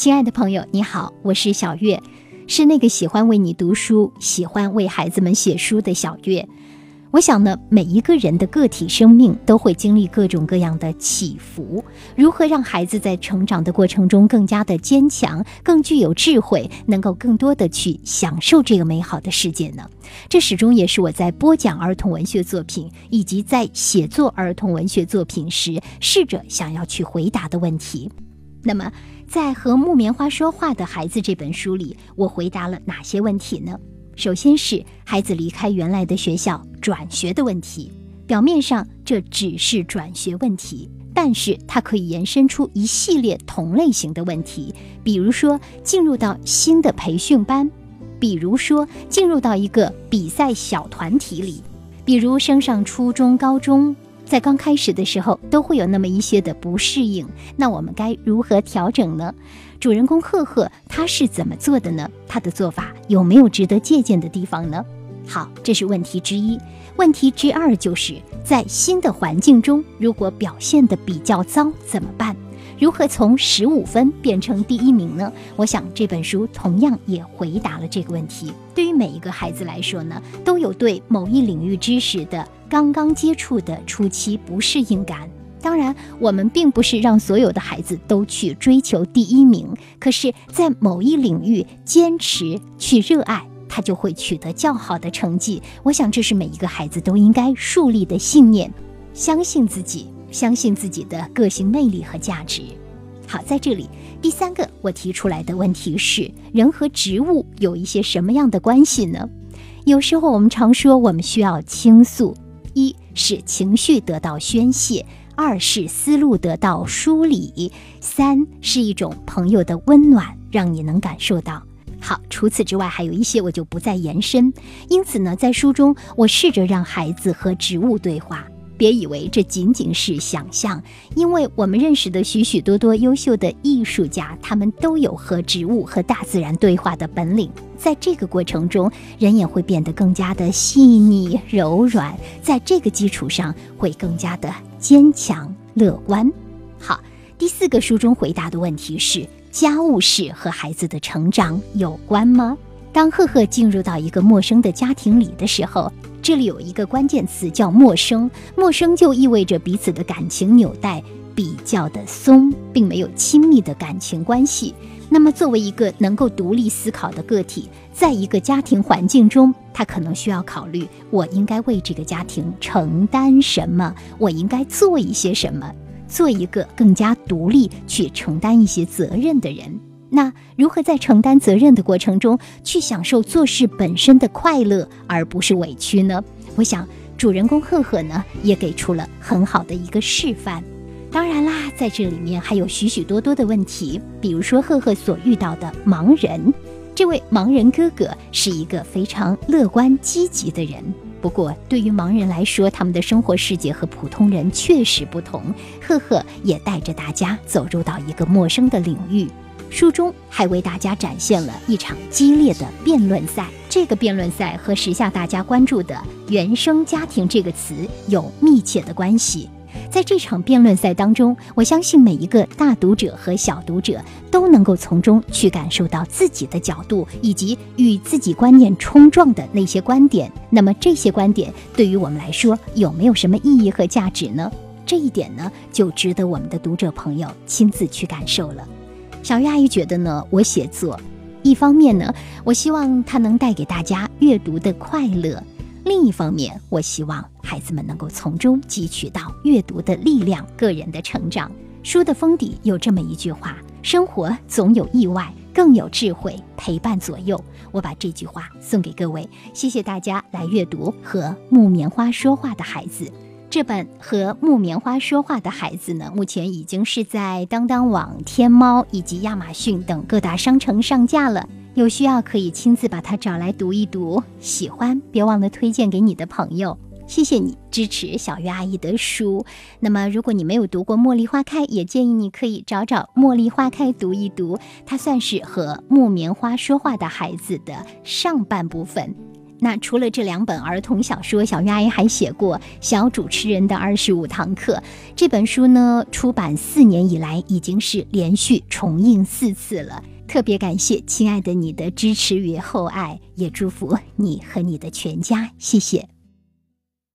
亲爱的朋友，你好，我是小月，是那个喜欢为你读书、喜欢为孩子们写书的小月。我想呢，每一个人的个体生命都会经历各种各样的起伏。如何让孩子在成长的过程中更加的坚强、更具有智慧，能够更多的去享受这个美好的世界呢？这始终也是我在播讲儿童文学作品以及在写作儿童文学作品时，试着想要去回答的问题。那么，在和木棉花说话的孩子这本书里，我回答了哪些问题呢？首先是孩子离开原来的学校转学的问题。表面上这只是转学问题，但是它可以延伸出一系列同类型的问题，比如说进入到新的培训班，比如说进入到一个比赛小团体里，比如升上初中、高中，在刚开始的时候都会有那么一些的不适应，那我们该如何调整呢？主人公赫赫他是怎么做的呢？他的做法有没有值得借鉴的地方呢？好，这是问题之一。问题之二就是在新的环境中，如果表现的比较糟怎么办？如何从十五分变成第一名呢？我想这本书同样也回答了这个问题。对于每一个孩子来说呢，都有对某一领域知识的刚刚接触的初期不适应感。当然，我们并不是让所有的孩子都去追求第一名，可是，在某一领域坚持去热爱，他就会取得较好的成绩。我想，这是每一个孩子都应该树立的信念：相信自己，相信自己的个性魅力和价值。好，在这里，第三个我提出来的问题是：人和植物有一些什么样的关系呢？有时候我们常说，我们需要倾诉，一是情绪得到宣泄。二是思路得到梳理，三是一种朋友的温暖，让你能感受到。好，除此之外还有一些，我就不再延伸。因此呢，在书中我试着让孩子和植物对话。别以为这仅仅是想象，因为我们认识的许许多多优秀的艺术家，他们都有和植物和大自然对话的本领。在这个过程中，人也会变得更加的细腻柔软，在这个基础上会更加的坚强乐观。好，第四个书中回答的问题是：家务事和孩子的成长有关吗？当赫赫进入到一个陌生的家庭里的时候。这里有一个关键词叫陌生，陌生就意味着彼此的感情纽带比较的松，并没有亲密的感情关系。那么，作为一个能够独立思考的个体，在一个家庭环境中，他可能需要考虑：我应该为这个家庭承担什么？我应该做一些什么？做一个更加独立、去承担一些责任的人。那如何在承担责任的过程中去享受做事本身的快乐，而不是委屈呢？我想主人公赫赫呢也给出了很好的一个示范。当然啦，在这里面还有许许多多的问题，比如说赫赫所遇到的盲人。这位盲人哥哥是一个非常乐观积极的人，不过对于盲人来说，他们的生活世界和普通人确实不同。赫赫也带着大家走入到一个陌生的领域。书中还为大家展现了一场激烈的辩论赛。这个辩论赛和时下大家关注的“原生家庭”这个词有密切的关系。在这场辩论赛当中，我相信每一个大读者和小读者都能够从中去感受到自己的角度以及与自己观念冲撞的那些观点。那么，这些观点对于我们来说有没有什么意义和价值呢？这一点呢，就值得我们的读者朋友亲自去感受了。小月阿姨觉得呢，我写作，一方面呢，我希望它能带给大家阅读的快乐；另一方面，我希望孩子们能够从中汲取到阅读的力量、个人的成长。书的封底有这么一句话：“生活总有意外，更有智慧陪伴左右。”我把这句话送给各位，谢谢大家来阅读和木棉花说话的孩子。这本和木棉花说话的孩子呢，目前已经是在当当网、天猫以及亚马逊等各大商城上架了。有需要可以亲自把它找来读一读，喜欢别忘了推荐给你的朋友。谢谢你支持小月阿姨的书。那么，如果你没有读过《茉莉花开》，也建议你可以找找《茉莉花开》读一读。它算是和木棉花说话的孩子的上半部分。那除了这两本儿童小说，小鱼阿姨还写过《小主持人的二十五堂课》这本书呢，出版四年以来已经是连续重印四次了。特别感谢亲爱的你的支持与厚爱，也祝福你和你的全家，谢谢。